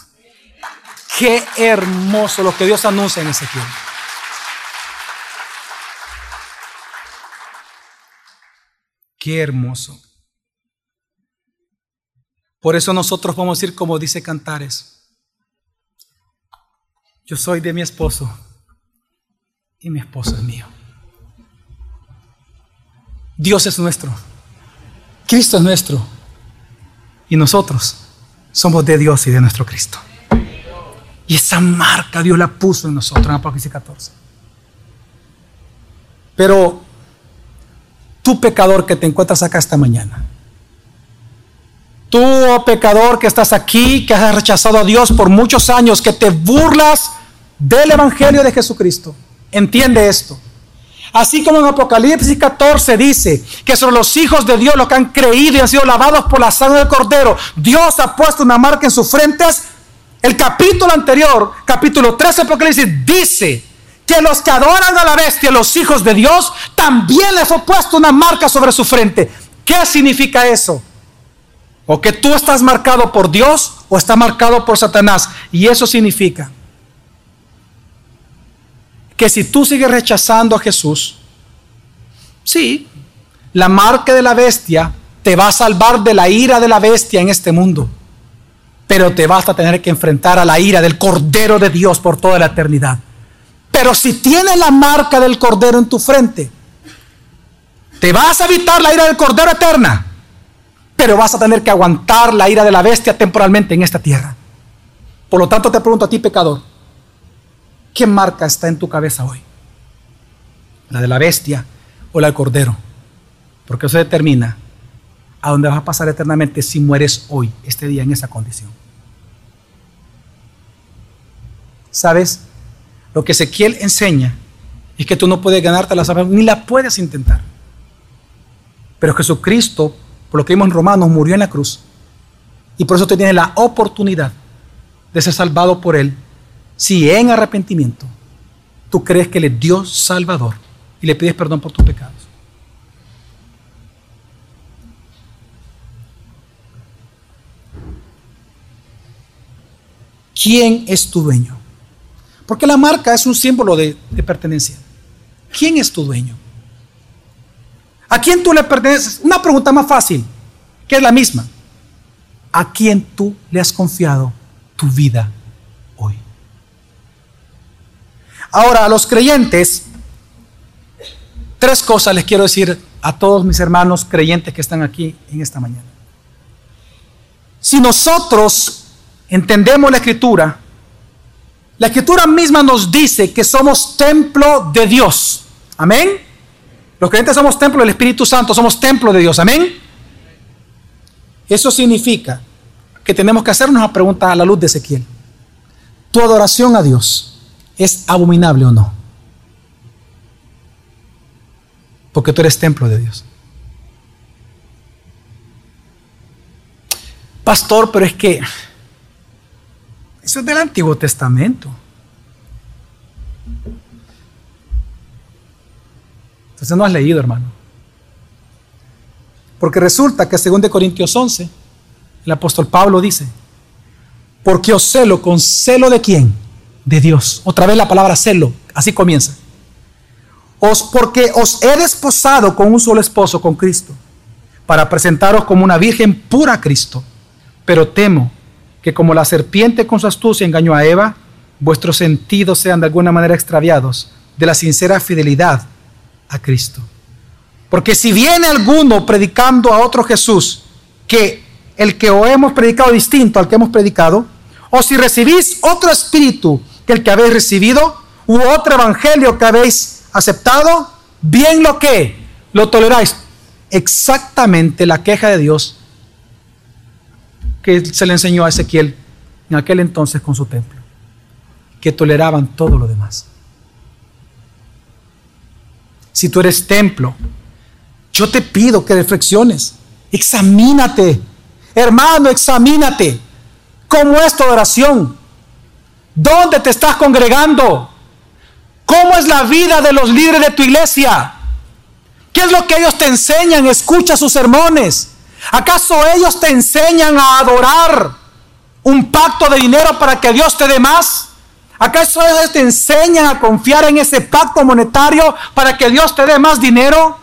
Qué hermoso lo que Dios anuncia en Ezequiel. Qué hermoso. Por eso nosotros vamos a decir como dice Cantares. Yo soy de mi esposo y mi esposo es mío. Dios es nuestro. Cristo es nuestro. Y nosotros somos de Dios y de nuestro Cristo. Y esa marca Dios la puso en nosotros en Apocalipsis 14. Pero tú pecador que te encuentras acá esta mañana, tú oh pecador que estás aquí, que has rechazado a Dios por muchos años, que te burlas del Evangelio de Jesucristo, Entiende esto. Así como en Apocalipsis 14 dice que sobre los hijos de Dios, los que han creído y han sido lavados por la sangre del Cordero, Dios ha puesto una marca en sus frentes. El capítulo anterior, capítulo 13 de Apocalipsis, dice que los que adoran a la bestia, los hijos de Dios, también les ha puesto una marca sobre su frente. ¿Qué significa eso? O que tú estás marcado por Dios o está marcado por Satanás. Y eso significa que si tú sigues rechazando a Jesús, sí, la marca de la bestia te va a salvar de la ira de la bestia en este mundo, pero te vas a tener que enfrentar a la ira del Cordero de Dios por toda la eternidad. Pero si tienes la marca del Cordero en tu frente, te vas a evitar la ira del Cordero eterna, pero vas a tener que aguantar la ira de la bestia temporalmente en esta tierra. Por lo tanto, te pregunto a ti, pecador, ¿Qué marca está en tu cabeza hoy? ¿La de la bestia o la del cordero? Porque eso determina a dónde vas a pasar eternamente si mueres hoy, este día, en esa condición. ¿Sabes? Lo que Ezequiel enseña es que tú no puedes ganarte la salvación, ni la puedes intentar. Pero Jesucristo, por lo que vimos en Romanos, murió en la cruz. Y por eso tú tienes la oportunidad de ser salvado por Él si en arrepentimiento tú crees que Él es Dios Salvador y le pides perdón por tus pecados. ¿Quién es tu dueño? Porque la marca es un símbolo de, de, pertenencia. ¿Quién es tu dueño? ¿A quién tú le perteneces? Una pregunta más fácil, que es la misma. ¿A quién tú le has confiado tu vida Ahora, a los creyentes, tres cosas les quiero decir a todos mis hermanos creyentes que están aquí en esta mañana. Si nosotros entendemos la escritura, la escritura misma nos dice que somos templo de Dios. Amén. Los creyentes somos templo del Espíritu Santo, somos templo de Dios. Amén. Eso significa que tenemos que hacernos una pregunta a la luz de Ezequiel. Tu adoración a Dios ¿Es abominable o no? Porque tú eres templo de Dios. Pastor, pero es que eso es del Antiguo Testamento. Entonces no has leído, hermano. Porque resulta que según de Corintios 11, el apóstol Pablo dice, porque os celo con celo de quién? De Dios. Otra vez la palabra celo, así comienza. Os, porque os he desposado con un solo esposo, con Cristo, para presentaros como una virgen pura a Cristo. Pero temo que como la serpiente con su astucia engañó a Eva, vuestros sentidos sean de alguna manera extraviados de la sincera fidelidad a Cristo. Porque si viene alguno predicando a otro Jesús, que el que o hemos predicado distinto al que hemos predicado, o si recibís otro espíritu que el que habéis recibido, u otro evangelio que habéis aceptado, bien lo que lo toleráis. Exactamente la queja de Dios que se le enseñó a Ezequiel en aquel entonces con su templo, que toleraban todo lo demás. Si tú eres templo, yo te pido que reflexiones, examínate, hermano, examínate. ¿Cómo es tu oración? ¿Dónde te estás congregando? ¿Cómo es la vida de los líderes de tu iglesia? ¿Qué es lo que ellos te enseñan? Escucha sus sermones. ¿Acaso ellos te enseñan a adorar un pacto de dinero para que Dios te dé más? ¿Acaso ellos te enseñan a confiar en ese pacto monetario para que Dios te dé más dinero?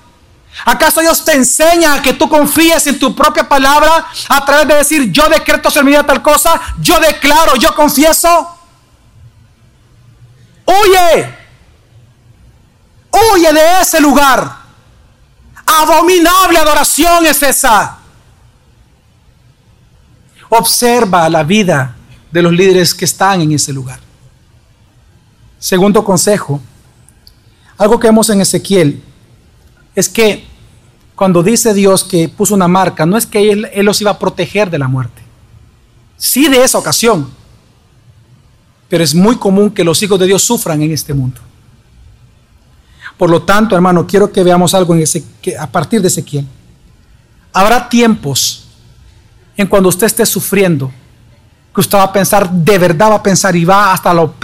¿Acaso Dios te enseña a que tú confíes en tu propia palabra a través de decir yo decreto ser tal cosa, yo declaro, yo confieso? Huye, huye de ese lugar. Abominable adoración es esa. Observa la vida de los líderes que están en ese lugar. Segundo consejo, algo que vemos en Ezequiel es que cuando dice Dios que puso una marca, no es que él, los iba a proteger de la muerte. Sí de esa ocasión, pero es muy común que los hijos de Dios sufran en este mundo. Por lo tanto, hermano, quiero que veamos algo en ese, a partir de Ezequiel. Habrá tiempos en cuando usted esté sufriendo, que usted va a pensar, de verdad va a pensar y va hasta, lo,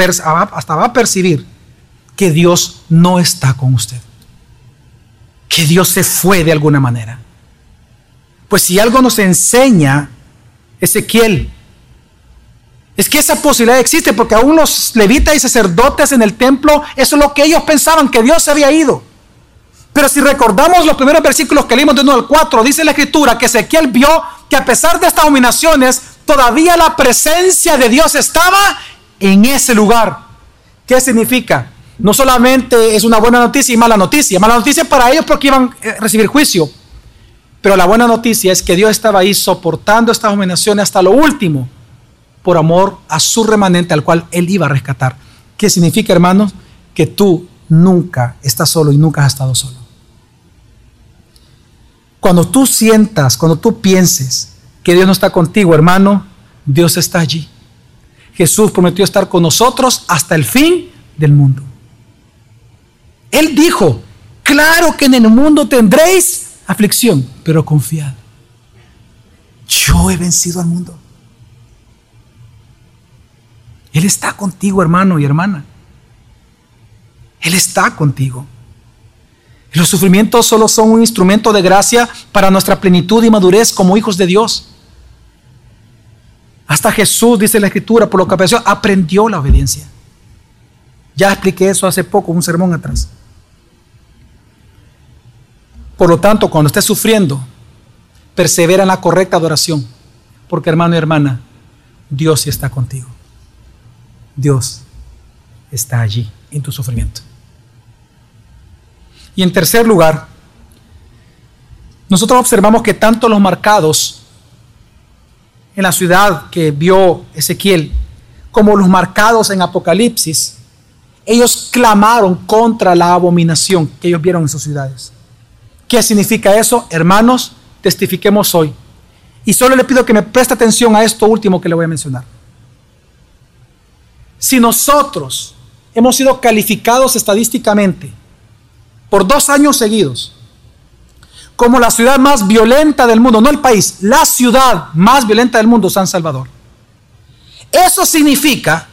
hasta va a percibir que Dios no está con usted. Que Dios se fue de alguna manera. Pues si algo nos enseña Ezequiel, es que esa posibilidad existe porque aún los levitas y sacerdotes en el templo, eso es lo que ellos pensaban, que Dios se había ido. Pero si recordamos los primeros versículos que leímos de 1 al 4, dice la escritura que Ezequiel vio que a pesar de estas dominaciones, todavía la presencia de Dios estaba en ese lugar. ¿Qué significa? No solamente es una buena noticia y mala noticia. Mala noticia para ellos porque iban a recibir juicio. Pero la buena noticia es que Dios estaba ahí soportando estas dominaciones hasta lo último por amor a su remanente al cual Él iba a rescatar. ¿Qué significa, hermanos? Que tú nunca estás solo y nunca has estado solo. Cuando tú sientas, cuando tú pienses que Dios no está contigo, hermano, Dios está allí. Jesús prometió estar con nosotros hasta el fin del mundo. Él dijo, claro que en el mundo tendréis aflicción, pero confiad. Yo he vencido al mundo. Él está contigo, hermano y hermana. Él está contigo. Los sufrimientos solo son un instrumento de gracia para nuestra plenitud y madurez como hijos de Dios. Hasta Jesús, dice la Escritura, por lo que apareció, aprendió la obediencia. Ya expliqué eso hace poco, un sermón atrás. Por lo tanto, cuando estés sufriendo, persevera en la correcta adoración, porque hermano y hermana, Dios sí está contigo. Dios está allí en tu sufrimiento. Y en tercer lugar, nosotros observamos que tanto los marcados en la ciudad que vio Ezequiel, como los marcados en Apocalipsis, ellos clamaron contra la abominación que ellos vieron en sus ciudades. ¿Qué significa eso? Hermanos, testifiquemos hoy. Y solo le pido que me preste atención a esto último que le voy a mencionar. Si nosotros hemos sido calificados estadísticamente por dos años seguidos como la ciudad más violenta del mundo, no el país, la ciudad más violenta del mundo, San Salvador. Eso significa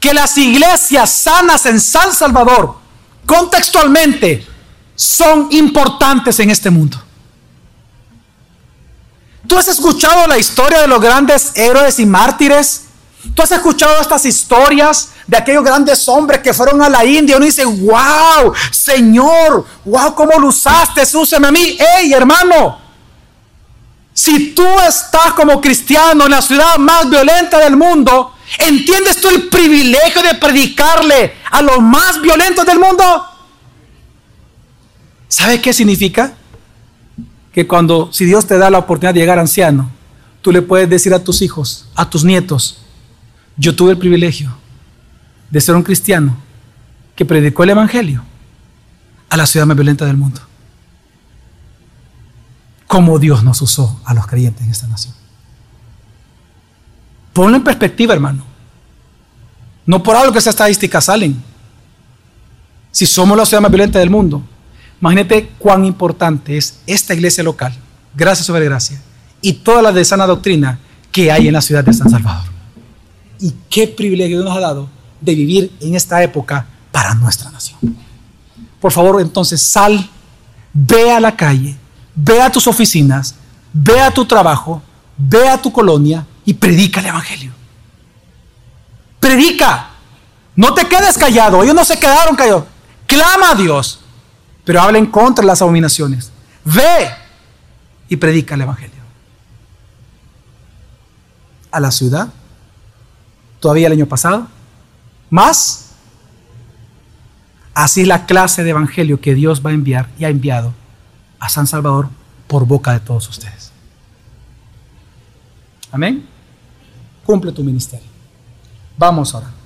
que las iglesias sanas en San Salvador, contextualmente, son importantes en este mundo. ¿Tú has escuchado la historia de los grandes héroes y mártires? ¿Tú has escuchado estas historias de aquellos grandes hombres que fueron a la India? Uno dice, wow, Señor, wow, ¿cómo lo usaste? Úsame a mí. Hey, hermano, si tú estás como cristiano en la ciudad más violenta del mundo, ¿entiendes tú el privilegio de predicarle a los más violentos del mundo? ¿Sabe qué significa? Que cuando, si Dios te da la oportunidad de llegar anciano, tú le puedes decir a tus hijos, a tus nietos, yo tuve el privilegio de ser un cristiano que predicó el Evangelio a la ciudad más violenta del mundo. Como Dios nos usó a los creyentes en esta nación. Ponlo en perspectiva, hermano. No por algo que esas estadísticas salen. Si somos la ciudad más violenta del mundo, imagínate cuán importante es esta iglesia local, gracias sobre gracia, y toda la de sana doctrina que hay en la ciudad de San Salvador y qué privilegio nos ha dado de vivir en esta época para nuestra nación. Por favor, entonces sal, ve a la calle, ve a tus oficinas, ve a tu trabajo, ve a tu colonia y predica el Evangelio. Predica. No te quedes callado. Ellos no se quedaron callados. Clama a Dios. Pero habla en contra de las abominaciones. Ve y predica el Evangelio. A la ciudad todavía el año pasado. Más, así la clase de evangelio que Dios va a enviar y ha enviado a San Salvador por boca de todos ustedes. Amén. Cumple tu ministerio. Vamos ahora.